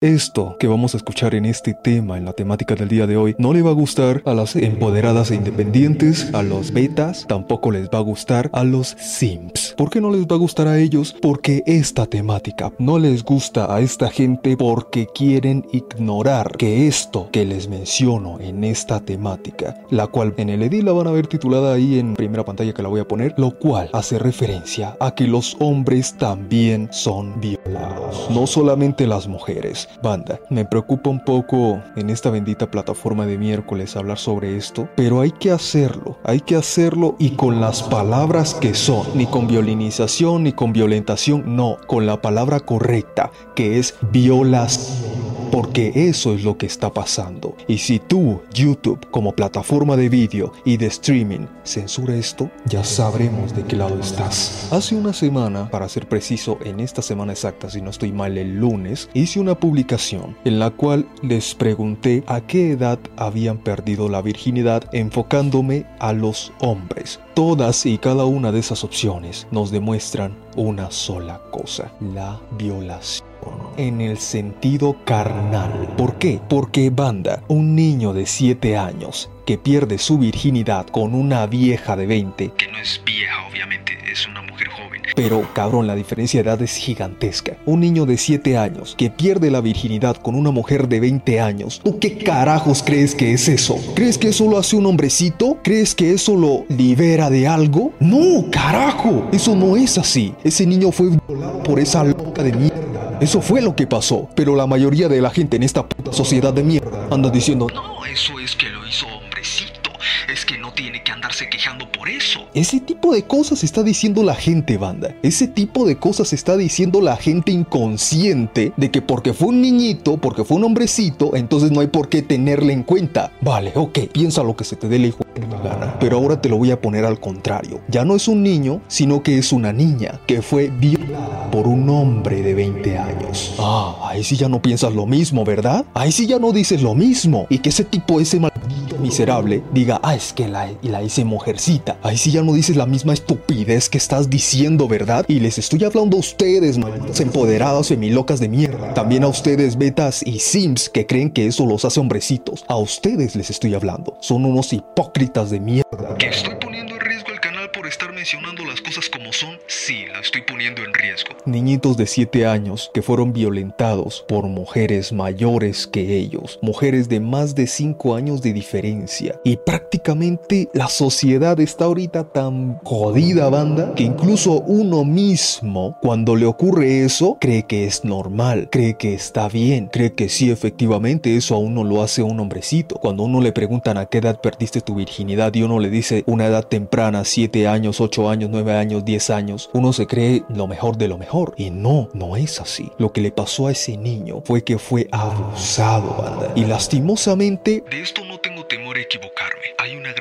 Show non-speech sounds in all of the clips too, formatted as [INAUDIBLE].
Esto que vamos a escuchar en este tema, en la temática del día de hoy, no le va a gustar a las empoderadas e independientes, a los betas, tampoco les va a gustar a los simps. ¿Por qué no les va a gustar a ellos? Porque esta temática no les gusta a esta gente porque quieren ignorar que esto que les menciono en esta temática, la cual en el edit la van a ver titulada ahí en primera pantalla que la voy a poner, lo cual hace referencia a que los hombres también son violados, no solamente las mujeres. Banda, me preocupa un poco en esta bendita plataforma de miércoles hablar sobre esto, pero hay que hacerlo, hay que hacerlo y con las palabras que son, ni con violinización ni con violentación, no, con la palabra correcta, que es violación porque eso es lo que está pasando. Y si tú, YouTube, como plataforma de vídeo y de streaming, censura esto, ya sabremos de qué lado estás. Hace una semana, para ser preciso, en esta semana exacta, si no estoy mal, el lunes, hice una publicación en la cual les pregunté a qué edad habían perdido la virginidad enfocándome a los hombres. Todas y cada una de esas opciones nos demuestran una sola cosa, la violación en el sentido carnal. ¿Por qué? Porque banda, un niño de 7 años que pierde su virginidad con una vieja de 20, que no es vieja obviamente, es una mujer joven. Pero cabrón, la diferencia de edad es gigantesca. Un niño de 7 años que pierde la virginidad con una mujer de 20 años. ¿Tú qué carajos crees que es eso? ¿Crees que eso lo hace un hombrecito? ¿Crees que eso lo libera de algo? No, carajo. Eso no es así. Ese niño fue violado por esa loca de mierda. Eso fue lo que pasó, pero la mayoría de la gente en esta puta sociedad de mierda anda diciendo, no, eso es que lo hizo hombrecito, es que no tiene que andarse quejando por eso. Ese tipo de cosas está diciendo la gente, banda. Ese tipo de cosas está diciendo la gente inconsciente de que porque fue un niñito, porque fue un hombrecito, entonces no hay por qué tenerle en cuenta. Vale, ok, piensa lo que se te dé la hijo de gana. Pero ahora te lo voy a poner al contrario. Ya no es un niño, sino que es una niña que fue violada por un hombre de 20 años. Ah, ahí sí ya no piensas lo mismo, ¿verdad? Ahí sí ya no dices lo mismo. Y que ese tipo, ese maldito miserable, diga, ah, es que la, la hice mujercita. Ahí sí ya no dices la misma estupidez que estás diciendo, ¿verdad? Y les estoy hablando a ustedes, malditos empoderados femilocas de mierda. También a ustedes, betas y sims, que creen que eso los hace hombrecitos. A ustedes les estoy hablando. Son unos hipócritas de mierda. ¿Que estoy poniendo en riesgo el canal por estar mencionando las cosas como son? Sí, la estoy poniendo en riesgo. Niñitos de 7 años que fueron violentados por mujeres mayores que ellos, mujeres de más de 5 años de diferencia. Y prácticamente la sociedad está ahorita tan jodida, banda, que incluso uno mismo, cuando le ocurre eso, cree que es normal, cree que está bien, cree que sí, efectivamente, eso a uno lo hace un hombrecito. Cuando uno le preguntan a qué edad perdiste tu virginidad y uno le dice una edad temprana, 7 años, 8 años, 9 años, 10 años, uno se cree lo mejor de lo mejor. Y no, no es así. Lo que le pasó a ese niño fue que fue abusado, banda. Y lastimosamente... De esto no tengo temor a.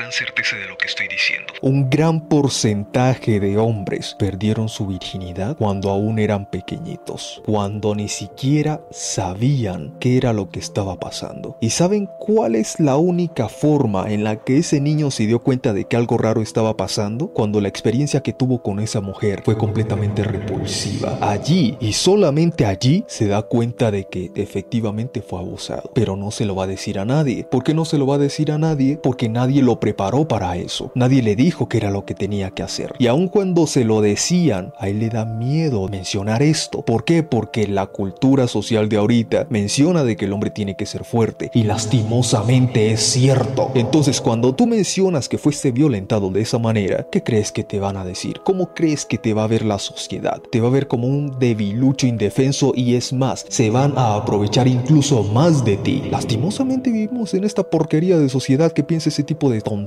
Gran certeza de lo que estoy diciendo. Un gran porcentaje de hombres perdieron su virginidad cuando aún eran pequeñitos, cuando ni siquiera sabían qué era lo que estaba pasando. ¿Y saben cuál es la única forma en la que ese niño se dio cuenta de que algo raro estaba pasando? Cuando la experiencia que tuvo con esa mujer fue completamente repulsiva. Allí y solamente allí se da cuenta de que efectivamente fue abusado. Pero no se lo va a decir a nadie. ¿Por qué no se lo va a decir a nadie? Porque nadie lo preparó para eso. Nadie le dijo que era lo que tenía que hacer. Y aun cuando se lo decían, a él le da miedo mencionar esto. ¿Por qué? Porque la cultura social de ahorita menciona de que el hombre tiene que ser fuerte. Y lastimosamente es cierto. Entonces cuando tú mencionas que fuiste violentado de esa manera, ¿qué crees que te van a decir? ¿Cómo crees que te va a ver la sociedad? Te va a ver como un debilucho indefenso y es más, se van a aprovechar incluso más de ti. Lastimosamente vivimos en esta porquería de sociedad que piensa ese tipo de tonterías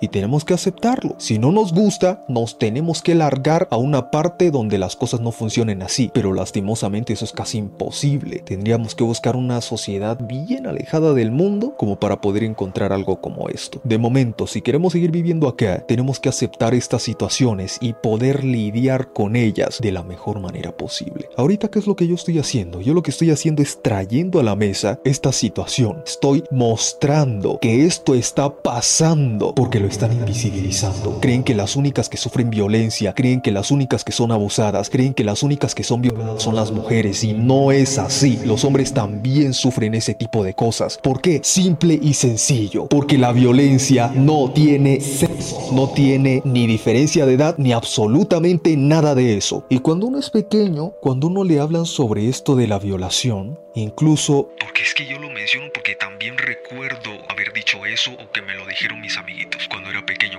y tenemos que aceptarlo. Si no nos gusta, nos tenemos que largar a una parte donde las cosas no funcionen así, pero lastimosamente eso es casi imposible. Tendríamos que buscar una sociedad bien alejada del mundo como para poder encontrar algo como esto. De momento, si queremos seguir viviendo acá, tenemos que aceptar estas situaciones y poder lidiar con ellas de la mejor manera posible. Ahorita, ¿qué es lo que yo estoy haciendo? Yo lo que estoy haciendo es trayendo a la mesa esta situación. Estoy mostrando que esto está pasando ignorando porque lo están invisibilizando. Creen que las únicas que sufren violencia, creen que las únicas que son abusadas, creen que las únicas que son violadas son las mujeres y no es así. Los hombres también sufren ese tipo de cosas. ¿Por qué? Simple y sencillo. Porque la violencia no tiene sexo, no tiene ni diferencia de edad ni absolutamente nada de eso. Y cuando uno es pequeño, cuando uno le hablan sobre esto de la violación, incluso... Porque es que yo lo menciono porque también recuerdo dicho eso o que me lo dijeron mis amiguitos cuando era pequeño,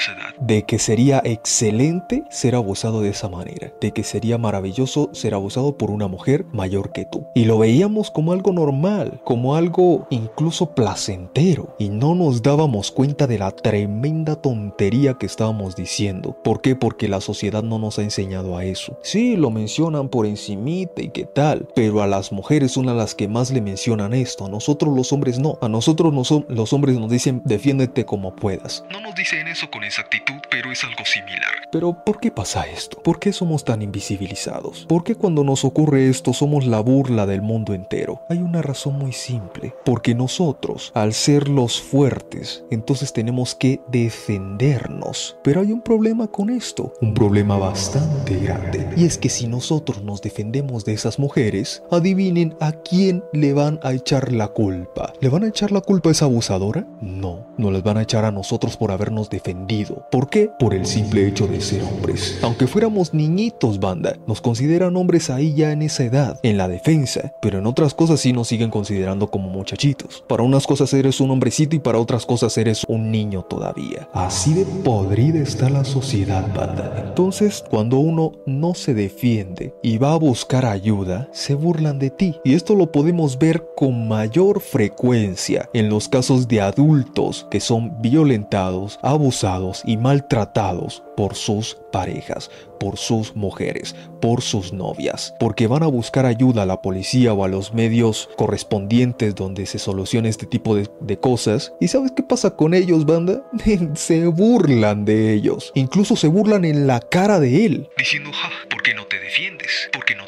esa edad. De que sería excelente ser abusado de esa manera. De que sería maravilloso ser abusado por una mujer mayor que tú. Y lo veíamos como algo normal, como algo incluso placentero. Y no nos dábamos cuenta de la tremenda tontería que estábamos diciendo. ¿Por qué? Porque la sociedad no nos ha enseñado a eso. Sí, lo mencionan por encimita y qué tal, pero a las mujeres son a las que más le mencionan esto. A nosotros los hombres no. A nosotros los hombres nos dicen defiéndete como puedas. No nos dicen eso con exactitud, pero es algo similar. Pero ¿por qué pasa esto? ¿Por qué somos tan invisibilizados? ¿Por qué cuando nos ocurre esto somos la burla del mundo entero? Hay una razón muy simple. Porque nosotros, al ser los fuertes, entonces tenemos que defendernos. Pero hay un problema con esto. Un problema bastante grande. Y es que si nosotros nos defendemos de esas mujeres, adivinen a quién le van a echar la culpa. ¿Le van a echar la culpa a esa abusadora? No, no les van a echar a nosotros por habernos defendido. ¿Por qué? Por el simple hecho de ser hombres. Aunque fuéramos niñitos, banda, nos consideran hombres ahí ya en esa edad, en la defensa, pero en otras cosas sí nos siguen considerando como muchachitos. Para unas cosas eres un hombrecito y para otras cosas eres un niño todavía. Así de podrida está la sociedad, banda. Entonces, cuando uno no se defiende y va a buscar ayuda, se burlan de ti. Y esto lo podemos ver con mayor frecuencia en los casos de adultos que son violentados, abusados y maltratados por sus parejas, por sus mujeres, por sus novias, porque van a buscar ayuda a la policía o a los medios correspondientes donde se solucione este tipo de, cosas. ¿Y sabes qué pasa con ellos, banda? [LAUGHS] se burlan de ellos, incluso se burlan en la cara de él. Diciendo, ja, ¿por qué no te defiendes? ¿Por qué no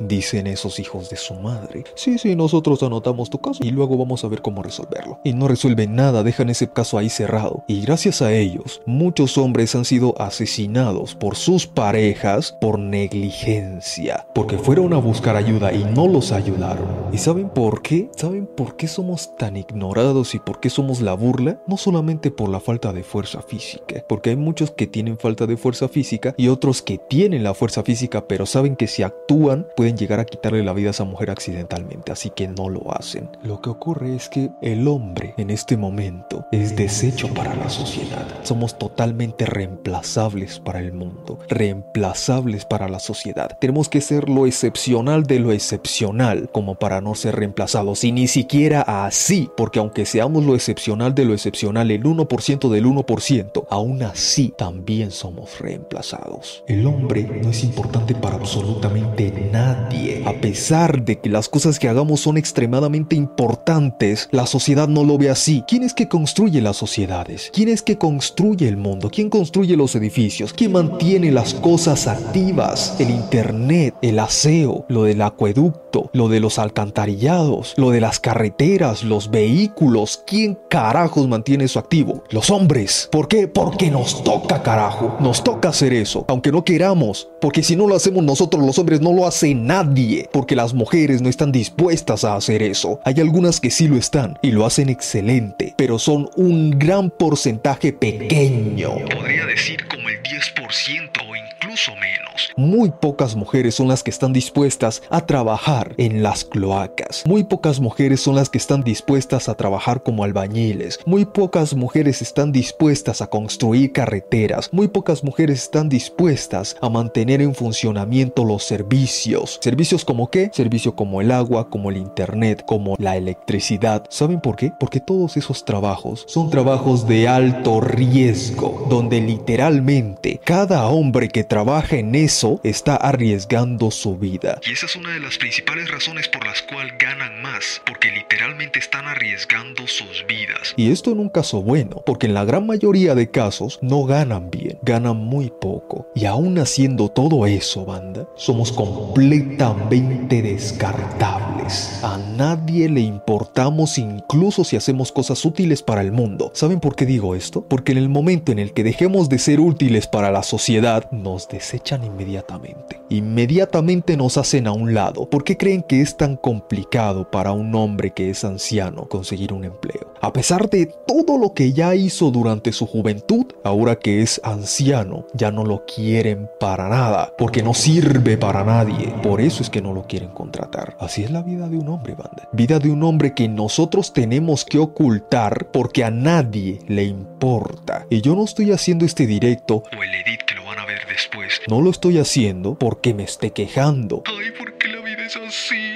Dicen esos hijos de su madre. Sí, sí, nosotros anotamos tu caso y luego vamos a ver cómo resolverlo. Y no resuelven nada, dejan ese caso ahí cerrado. Y gracias a ellos, muchos hombres han sido asesinados por sus parejas por negligencia, porque fueron a buscar ayuda y no los ayudaron. ¿Y saben por qué? ¿Saben por qué somos tan ignorados y por qué somos la burla? No solamente por la falta de fuerza física, porque hay muchos que tienen falta de fuerza física y otros que tienen la fuerza física, pero saben que si actúan pueden llegar a quitarle la vida a esa mujer accidentalmente, así que no lo hacen. Lo que ocurre es que el hombre en este momento es desecho para la sociedad. Somos totalmente reemplazables para el mundo, reemplazables para la sociedad. Tenemos que ser lo excepcional de lo excepcional como para no ser reemplazados y ni siquiera así, porque aunque seamos lo excepcional de lo excepcional, el 1% del 1%, aún así también somos reemplazados. El hombre no es importante para absolutamente A pesar de que las cosas que hagamos son extremadamente importantes, la sociedad no lo ve así. ¿Quién es que construye las sociedades? ¿Quién es que construye el mundo? ¿Quién construye los edificios? ¿Quién mantiene las cosas activas? El internet, el aseo, lo del acueducto, lo de los alcantarillados, lo de las carreteras, los vehículos. ¿Quién carajos mantiene eso activo? Los hombres. ¿Por qué? Porque nos toca carajo. Nos toca hacer eso, aunque no queramos. Porque si no lo hacemos nosotros los hombres, no lo hace nadie. Porque las mujeres no están dispuestas a hacer eso. Hay algunas que sí lo están y lo hacen excelente, pero son un gran porcentaje pequeño. Podría decir como el 10% o incluso menos. Muy pocas mujeres son las que están dispuestas a trabajar en las cloacas. Muy pocas mujeres son las que están dispuestas a trabajar como albañiles. Muy pocas mujeres están dispuestas a construir carreteras. Muy pocas mujeres están dispuestas a mantener en funcionamiento los servicios. ¿Servicios como qué? Servicio como el agua, como el internet, como la electricidad. ¿Saben por qué? Porque todos esos trabajos son trabajos de alto riesgo, donde literalmente cada hombre que trabaja en eso está arriesgando su vida. Y esa es una de las principales razones por las cuales ganan más, porque literalmente están arriesgando sus vidas. Y esto en un caso bueno, porque en la gran mayoría de casos no ganan bien, ganan muy poco. Y aún haciendo todo eso, banda, somos completamente descartables. A nadie le importamos incluso si hacemos cosas útiles para el mundo. ¿Saben por qué digo esto? Porque en el momento en el que dejemos de ser útiles para la sociedad, nos desechan inmediatamente. Inmediatamente nos hacen a un lado. ¿Por qué creen que es tan complicado para un hombre que es anciano conseguir un empleo? A pesar de todo lo que ya hizo durante su juventud, ahora que es anciano, ya no lo quieren para nada, porque no sirve para nadie. Por eso es que no lo quieren contratar. Así es la vida de un hombre, banda. Vida de un hombre que nosotros tenemos que ocultar porque a nadie le importa. Y yo no estoy haciendo este directo O el edit van a ver después. no lo estoy haciendo porque me esté quejando Ay, ¿por qué la vida es así?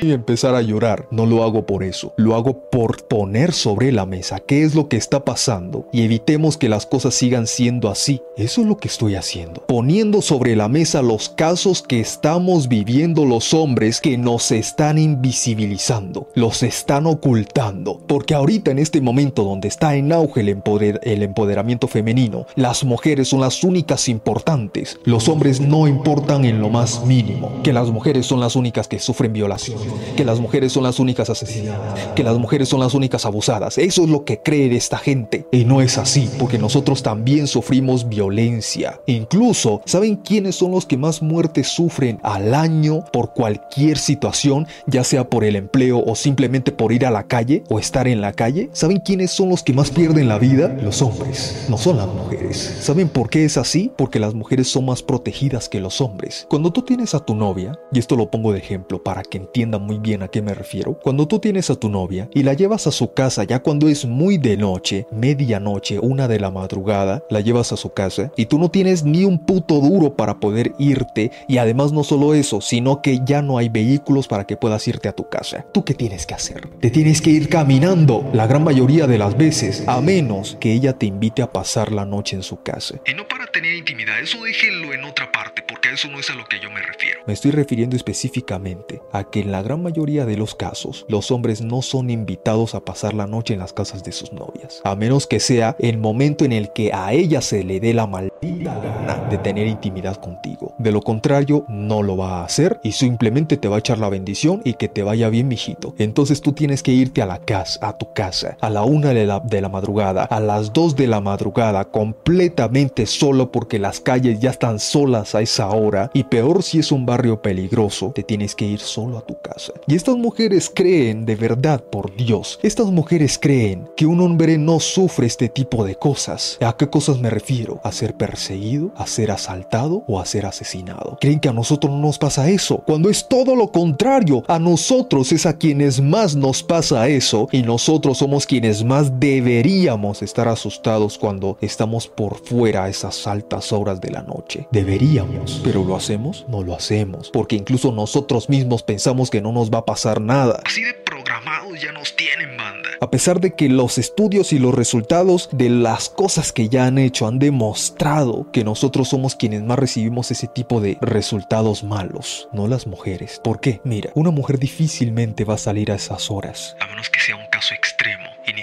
Y empezar a llorar. No lo hago por eso. Lo hago por poner sobre la mesa qué es lo que está pasando y evitemos que las cosas sigan siendo así. Eso es lo que estoy haciendo. Poniendo sobre la mesa los casos que estamos viviendo los hombres que nos están invisibilizando, los están ocultando. Porque ahorita en este momento donde está en auge el, empoder- el empoderamiento femenino, las mujeres son las únicas importantes. Los hombres no importan en lo más mínimo. Que las mujeres son las únicas que sufren violación. Que las mujeres son las únicas asesinadas. Que las mujeres son las únicas abusadas. Eso es lo que cree esta gente. Y no es así, porque nosotros también sufrimos violencia. Incluso, ¿saben quiénes son los que más muertes sufren al año por cualquier situación, ya sea por el empleo o simplemente por ir a la calle o estar en la calle? ¿Saben quiénes son los que más pierden la vida? Los hombres, no son las mujeres. ¿Saben por qué es así? Porque las mujeres son más protegidas que los hombres. Cuando tú tienes a tu novia, y esto lo pongo de ejemplo para que entiendan muy bien a qué me refiero, cuando tú tienes a tu novia y la llevas a su casa ya cuando es muy de noche, medianoche, una de la madrugada, la llevas a su casa y tú no tienes ni un puto duro para poder irte y además no solo eso, sino que ya no hay vehículos para que puedas irte a tu casa. ¿Tú qué tienes que hacer? Te tienes que ir caminando la gran mayoría de las veces, a menos que ella te invite a pasar la noche en su casa. Y no para tener intimidad, eso déjenlo en otra parte, porque a eso no es a lo que yo me refiero. Me estoy refiriendo específicamente a que en la gran mayoría de los casos los hombres no son invitados a pasar la noche en las casas de sus novias, a menos que sea el momento en el que a ella se le dé la maldita gana de tener intimidad contigo. De lo contrario, no lo va a hacer y simplemente te va a echar la bendición y que te vaya bien, mijito. Entonces tú tienes que irte a la casa, a tu casa, a la una de la, de la madrugada, a las dos de la madrugada, completamente solo porque las calles ya están solas a esa hora y peor si es un barrio peligroso, te tienes que ir solo a tu casa. Y estas mujeres creen, de verdad, por Dios, estas mujeres creen que un hombre no sufre este tipo de cosas. ¿A qué cosas me refiero? ¿A ser perseguido? ¿A ser asaltado? ¿O a ser asesinado? Creen que a nosotros no nos pasa eso, cuando es todo lo contrario. A nosotros es a quienes más nos pasa eso y nosotros somos quienes más deberíamos estar asustados cuando estamos por fuera a esas altas horas de la noche. Deberíamos, pero ¿lo hacemos? No lo hacemos, porque incluso nosotros mismos pensamos que no nos va a pasar nada. Así de programados ya nos tienen, banda. A pesar de que los estudios y los resultados de las cosas que ya han hecho han demostrado que nosotros somos quienes más recibimos ese tipo de resultados malos, no las mujeres. ¿Por qué? Mira, una mujer difícilmente va a salir a esas horas. A menos que sea un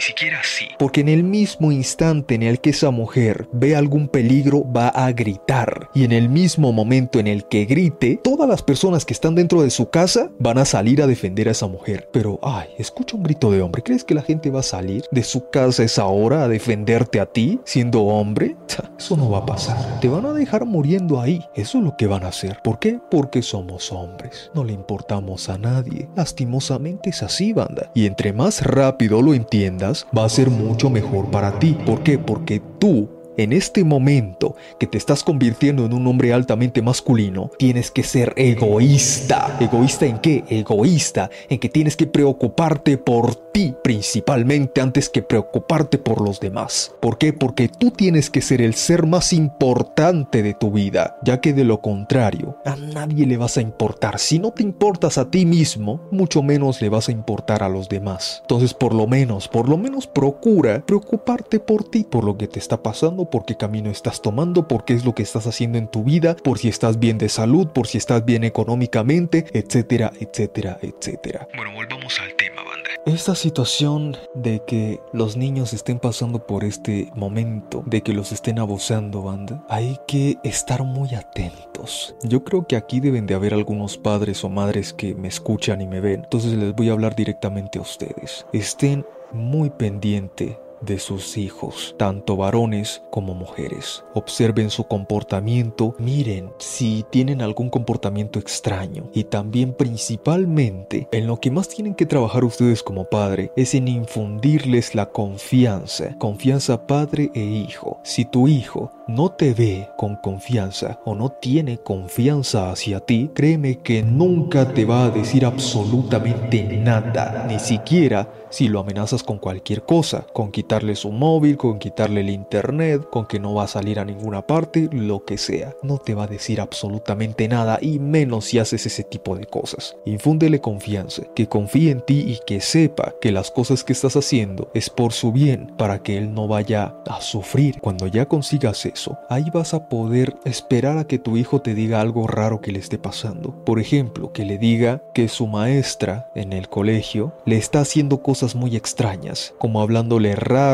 siquiera así. Porque en el mismo instante en el que esa mujer ve algún peligro va a gritar. Y en el mismo momento en el que grite, todas las personas que están dentro de su casa van a salir a defender a esa mujer. Pero, ay, escucha un grito de hombre. ¿Crees que la gente va a salir de su casa esa hora a defenderte a ti siendo hombre? Eso no va a pasar. Te van a dejar muriendo ahí. Eso es lo que van a hacer. ¿Por qué? Porque somos hombres. No le importamos a nadie. Lastimosamente es así, banda. Y entre más rápido lo entiendas, va a ser mucho mejor para ti. ¿Por qué? Porque tú en este momento que te estás convirtiendo en un hombre altamente masculino, tienes que ser egoísta. ¿Egoísta en qué? Egoísta en que tienes que preocuparte por ti principalmente antes que preocuparte por los demás. ¿Por qué? Porque tú tienes que ser el ser más importante de tu vida, ya que de lo contrario, a nadie le vas a importar. Si no te importas a ti mismo, mucho menos le vas a importar a los demás. Entonces, por lo menos, por lo menos procura preocuparte por ti, por lo que te está pasando, por qué camino estás tomando, por qué es lo que estás haciendo en tu vida, por si estás bien de salud, por si estás bien económicamente, etcétera, etcétera, etcétera. Bueno, volvamos al tema, banda. Esta situación de que los niños estén pasando por este momento, de que los estén abusando, hay que estar muy atentos. Yo creo que aquí deben de haber algunos padres o madres que me escuchan y me ven, entonces les voy a hablar directamente a ustedes. Estén muy pendiente de sus hijos, tanto varones como mujeres. Observen su comportamiento, miren si tienen algún comportamiento extraño y también principalmente en lo que más tienen que trabajar ustedes como padre es en infundirles la confianza, confianza padre e hijo. Si tu hijo no te ve con confianza o no tiene confianza hacia ti, créeme que nunca te va a decir absolutamente nada, ni siquiera si lo amenazas con cualquier cosa, con su móvil, con quitarle el internet, con que no va a salir a ninguna parte, lo que sea. No te va a decir absolutamente nada y menos si haces ese tipo de cosas. Infúndele confianza, que confíe en ti y que sepa que las cosas que estás haciendo es por su bien, para que él no vaya a sufrir. Cuando ya consigas eso, ahí vas a poder esperar a que tu hijo te diga algo raro que le esté pasando. Por ejemplo, que le diga que su maestra en el colegio le está haciendo cosas muy extrañas, como hablándole raro.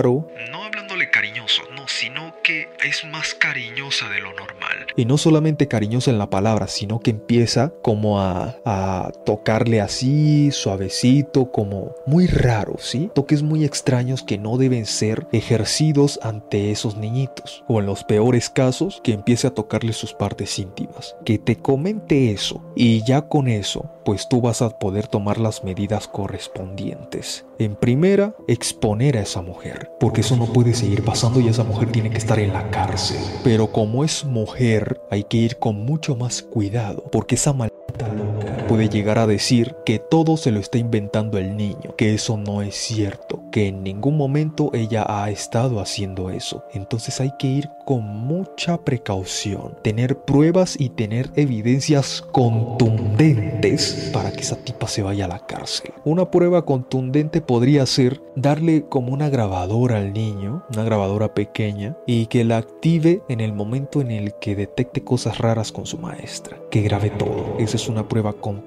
No es más cariñosa de lo normal. Y no solamente cariñosa en la palabra, sino que empieza como a, a tocarle así, suavecito, como muy raro, ¿sí? Toques muy extraños que no deben ser ejercidos ante esos niñitos. O en los peores casos, que empiece a tocarle sus partes íntimas. Que te comente eso. Y ya con eso, pues tú vas a poder tomar las medidas correspondientes. En primera, exponer a esa mujer, porque eso no puede seguir pasando y esa mujer tiene que estar en la cárcel. Pero como es mujer, hay que ir con mucho más cuidado, porque esa maldita puede llegar a decir que todo se lo está inventando el niño, que eso no es cierto, que en ningún momento ella ha estado haciendo eso. Entonces hay que ir con mucha precaución, tener pruebas y tener evidencias contundentes para que esa tipa se vaya a la cárcel. Una prueba contundente podría ser darle como una grabadora al niño, una grabadora pequeña, y que la active en el momento en el que detecte cosas raras con su maestra, que grabe todo. Esa es una prueba contundente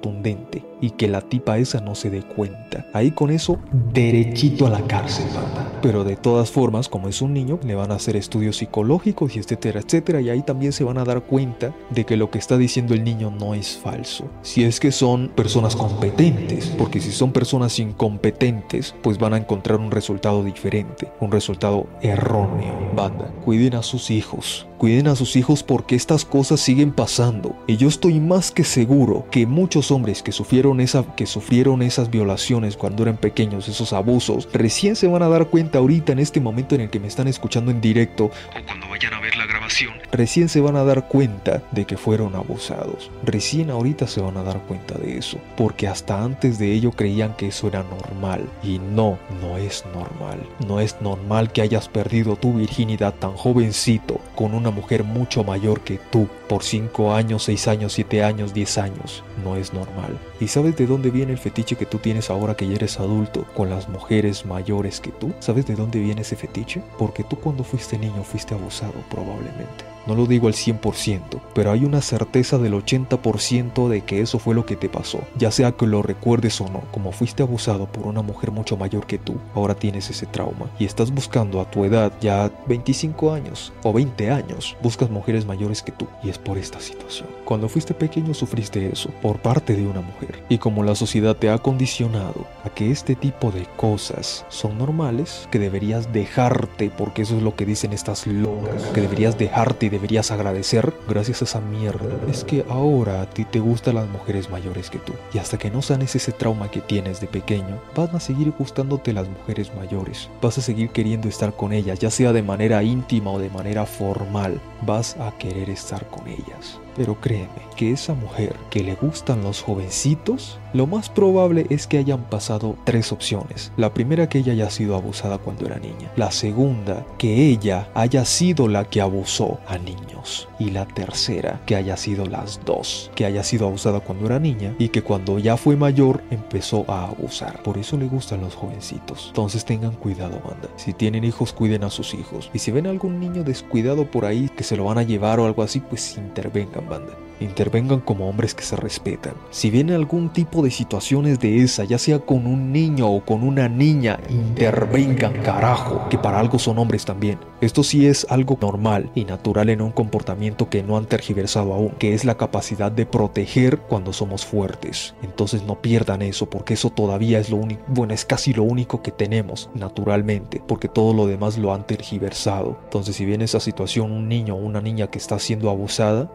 y que la tipa esa no se dé cuenta. Ahí con eso, derechito a la cárcel, banda. Pero de todas formas, como es un niño, le van a hacer estudios psicológicos y etcétera, etcétera, y ahí también se van a dar cuenta de que lo que está diciendo el niño no es falso. Si es que son personas competentes, porque si son personas incompetentes, pues van a encontrar un resultado diferente, un resultado erróneo. Banda, cuiden a sus hijos, cuiden a sus hijos porque estas cosas siguen pasando. Y yo estoy más que seguro que muchos hombres que sufrieron, esa, que sufrieron esas violaciones cuando eran pequeños, esos abusos, recién se van a dar cuenta ahorita en este momento en el que me están escuchando en directo O cuando vayan a ver la grabación. recién se van a dar cuenta de que fueron abusados. Recién ahorita se van a dar cuenta de eso. Porque hasta antes de ello creían que eso era normal. Y no, no es normal. No es normal que hayas perdido tu virginidad tan jovencito con una mujer mucho mayor que tú. Por 5 años, 6 años, 7 años, 10 años. No es normal. ¿Y sabes de dónde viene el fetiche que tú tienes ahora que ya eres adulto con las mujeres mayores que tú? ¿Sabes de dónde viene ese fetiche? Porque tú cuando fuiste niño fuiste abusado probablemente. No lo digo al 100%, pero hay una certeza del 80% de que eso fue lo que te pasó. Ya sea que lo recuerdes o no, como fuiste abusado por una mujer mucho mayor que tú, ahora tienes ese trauma y estás buscando a tu edad ya 25 años o 20 años, buscas mujeres mayores que tú y es por esta situación. Cuando fuiste pequeño sufriste eso por parte de una mujer y como la sociedad te ha condicionado a que este tipo de cosas son normales, que deberías dejarte porque eso es lo que dicen estas locas, que deberías dejarte y deberías agradecer gracias a esa mierda. Es que ahora a ti te gustan las mujeres mayores que tú y hasta que no sanes ese trauma que tienes de pequeño, van a seguir gustándote las mujeres mayores. Vas a seguir queriendo estar con ellas, ya sea de manera íntima o de manera formal. Vas a querer estar con ellas. Pero créeme que esa mujer que le gustan los jovencitos, lo más probable es que hayan pasado tres opciones. La primera que ella haya sido abusada cuando era niña. La segunda que ella haya sido la que abusó a niños. Y la tercera que haya sido las dos. Que haya sido abusada cuando era niña y que cuando ya fue mayor empezó a abusar. Por eso le gustan los jovencitos. Entonces tengan cuidado, banda. Si tienen hijos, cuiden a sus hijos. Y si ven algún niño descuidado por ahí que se lo van a llevar o algo así, pues intervengan, banda. Intervengan como hombres que se respetan. Si viene algún tipo de situaciones de esa, ya sea con un niño o con una niña, intervengan, carajo, que para algo son hombres también. Esto sí es algo normal y natural en un comportamiento que no han tergiversado aún, que es la capacidad de proteger cuando somos fuertes. Entonces no pierdan eso, porque eso todavía es lo único, bueno, es casi lo único que tenemos naturalmente, porque todo lo demás lo han tergiversado. Entonces si viene esa situación, un niño o una niña que está siendo abusada,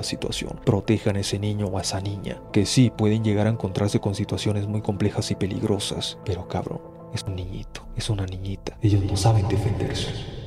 denuncien situación. Protejan a ese niño o a esa niña, que sí pueden llegar a encontrarse con situaciones muy complejas y peligrosas, pero cabrón, es un niñito, es una niñita. Ellos no saben defenderse.